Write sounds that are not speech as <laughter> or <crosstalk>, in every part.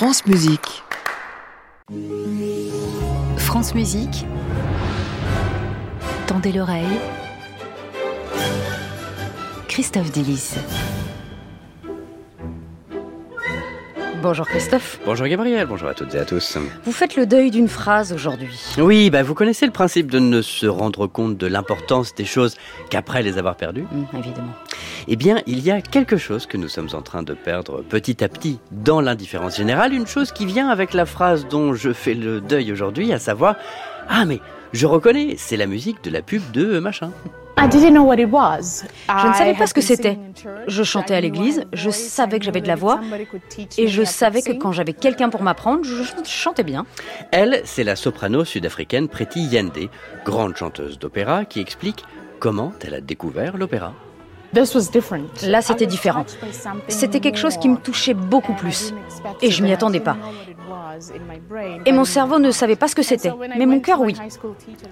France Musique. France Musique. Tendez l'oreille. Christophe Delis. Bonjour Christophe. Bonjour Gabriel, bonjour à toutes et à tous. Vous faites le deuil d'une phrase aujourd'hui. Oui, bah vous connaissez le principe de ne se rendre compte de l'importance des choses qu'après les avoir perdues Mmh, évidemment. Eh bien, il y a quelque chose que nous sommes en train de perdre petit à petit dans l'indifférence générale, une chose qui vient avec la phrase dont je fais le deuil aujourd'hui, à savoir Ah mais je reconnais, c'est la musique de la pub de machin. Je ne savais pas ce que c'était. Je chantais à l'église, je savais que j'avais de la voix, et je savais que quand j'avais quelqu'un pour m'apprendre, je chantais bien. Elle, c'est la soprano sud-africaine Preti Yende, grande chanteuse d'opéra, qui explique comment elle a découvert l'opéra. Là, c'était différent. C'était quelque chose qui me touchait beaucoup plus. Et je m'y attendais pas. Et mon cerveau ne savait pas ce que c'était, mais mon cœur, oui.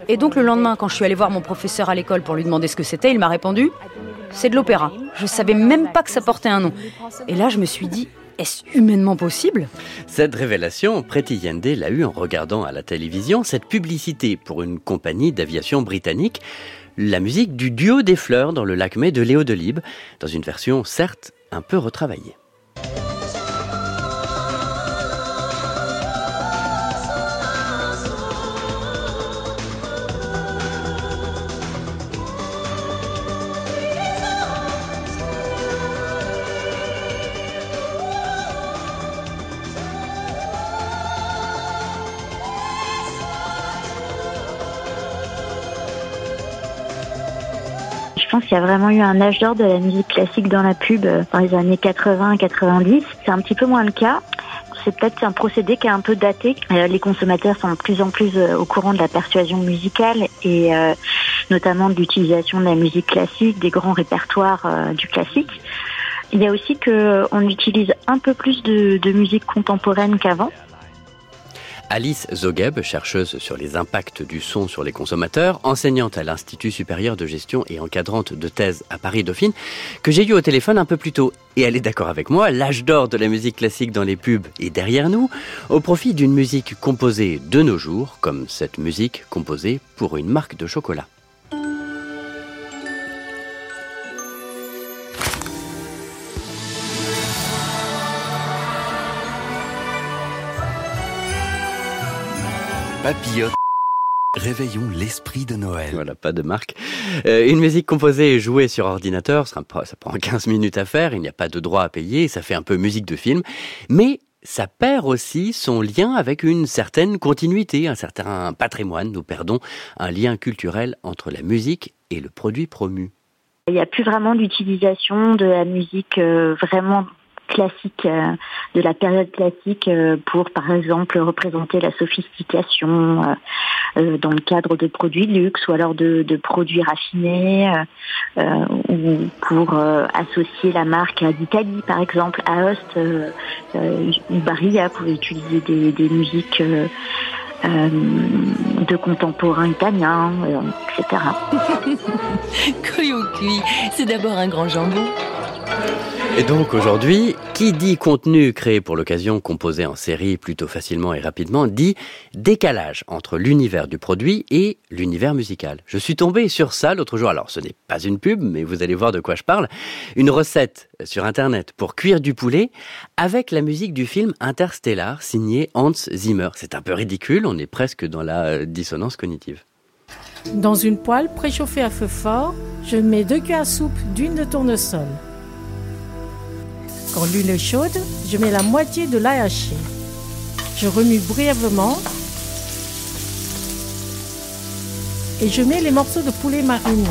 Et donc le lendemain, quand je suis allée voir mon professeur à l'école pour lui demander ce que c'était, il m'a répondu C'est de l'opéra. Je savais même pas que ça portait un nom. Et là, je me suis dit Est-ce humainement possible? Cette révélation, Preti Yende l'a eue en regardant à la télévision cette publicité pour une compagnie d'aviation britannique, la musique du duo des fleurs dans le lac Mai de Léo Delibes, dans une version certes un peu retravaillée. Je pense qu'il y a vraiment eu un âge d'or de la musique classique dans la pub euh, dans les années 80-90. C'est un petit peu moins le cas. C'est peut-être un procédé qui est un peu daté. Euh, les consommateurs sont de plus en plus euh, au courant de la persuasion musicale et notamment de l'utilisation de la musique classique, des grands répertoires du classique. Il y a aussi que on utilise un peu plus de musique contemporaine qu'avant. Alice Zogeb, chercheuse sur les impacts du son sur les consommateurs, enseignante à l'Institut supérieur de gestion et encadrante de thèse à Paris Dauphine, que j'ai eu au téléphone un peu plus tôt. Et elle est d'accord avec moi, l'âge d'or de la musique classique dans les pubs est derrière nous, au profit d'une musique composée de nos jours, comme cette musique composée pour une marque de chocolat. Papillote. Réveillons l'esprit de Noël. Voilà, pas de marque. Euh, une musique composée et jouée sur ordinateur, ça prend, ça prend 15 minutes à faire, il n'y a pas de droit à payer, ça fait un peu musique de film, mais ça perd aussi son lien avec une certaine continuité, un certain patrimoine. Nous perdons un lien culturel entre la musique et le produit promu. Il n'y a plus vraiment d'utilisation de la musique euh, vraiment classique, euh, de la période classique euh, pour, par exemple, représenter la sophistication euh, dans le cadre de produits de luxe ou alors de, produits raffinés ou pour associer la marque à l'Italie, par exemple, à ou Barilla pour utiliser des, musiques de contemporains italiens, euh, etc. Cuit, <laughs> c'est d'abord un grand jambon. Et donc aujourd'hui, qui dit contenu créé pour l'occasion, composé en série plutôt facilement et rapidement, dit décalage entre l'univers du produit et l'univers musical. Je suis tombé sur ça l'autre jour. Alors ce n'est pas une pub, mais vous allez voir de quoi je parle. Une recette sur Internet pour cuire du poulet avec la musique du film Interstellar signé Hans Zimmer. C'est un peu ridicule, on est presque dans la euh, dissonance cognitive. Dans une poêle préchauffée à feu fort, je mets deux cuillères à soupe d'huile de tournesol. Quand l'huile est chaude, je mets la moitié de l'ail haché. Je remue brièvement et je mets les morceaux de poulet marinés.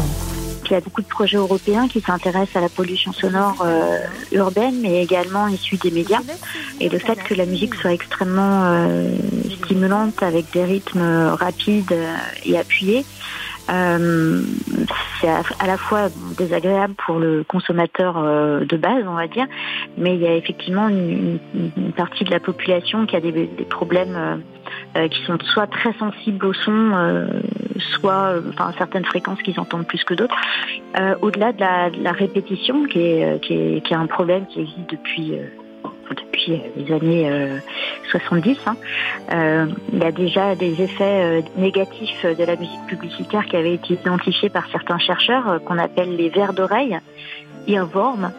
Il y a beaucoup de projets européens qui s'intéressent à la pollution sonore euh, urbaine, mais également issue des médias. Et le fait que la musique soit extrêmement euh, stimulante avec des rythmes rapides euh, et appuyés, euh, c'est à, la fois désagréable pour le consommateur euh, de base, on va dire, mais il y a effectivement une, partie de la population qui a des, problèmes euh, euh, qui sont soit très sensibles au son, soit enfin certaines fréquences qu'ils entendent plus que d'autres. Au-delà de la, de la répétition, qui est, qui, est, qui est un problème qui existe depuis depuis les années 70. Hein. il y a déjà des effets négatifs de la musique publicitaire qui avaient été identifiés par certains chercheurs qu'on appelle les vers d'oreille, earworm.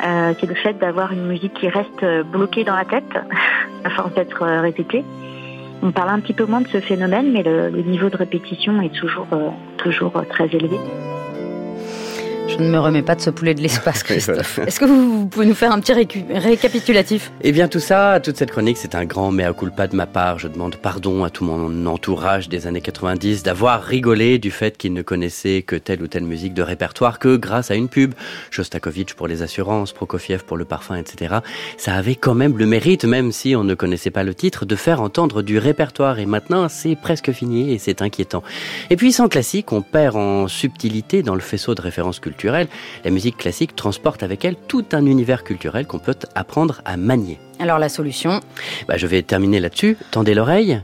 c'est le fait d'avoir une musique qui reste bloquée dans la tête <laughs> à force d'être répétée. On parle un petit peu moins de ce phénomène, mais le, niveau de répétition est toujours, toujours très élevé. Je ne me remets pas de ce poulet de l'espace, <laughs> Christophe. Est-ce que vous, pouvez nous faire un petit récapitulatif? Eh bien, tout ça, toute cette chronique, c'est un grand mea culpa de ma part. Je demande pardon à tout mon entourage des années 90 d'avoir rigolé du fait qu'ils ne connaissaient que telle ou telle musique de répertoire que grâce à une pub, Shostakovich pour les assurances, Prokofiev pour le parfum, etc. Ça avait quand même le mérite, même si on ne connaissait pas le titre, de faire entendre du répertoire. Et maintenant, c'est presque fini et c'est inquiétant. Et puis, sans classique, on perd en subtilité dans le faisceau de références culturelles la musique classique transporte avec elle tout un univers culturel qu'on peut apprendre à manier. Alors la solution? Bah, Je vais terminer là-dessus. Tendez l'oreille.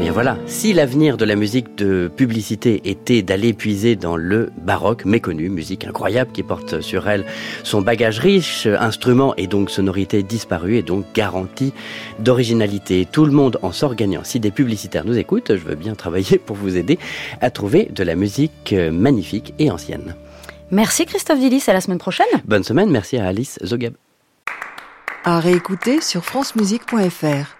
Mais voilà, si l'avenir de la musique de publicité était d'aller puiser dans le baroque méconnu, musique incroyable qui porte sur elle son bagage riche, instrument et donc sonorité disparue et donc garantie d'originalité. Tout le monde en sort gagnant. Si des publicitaires nous écoutent, je veux bien travailler pour vous aider à trouver de la musique magnifique et ancienne. Merci Christophe Dillis, à la semaine prochaine. Bonne semaine, merci à Alice Zogab. À réécouter sur francemusique.fr.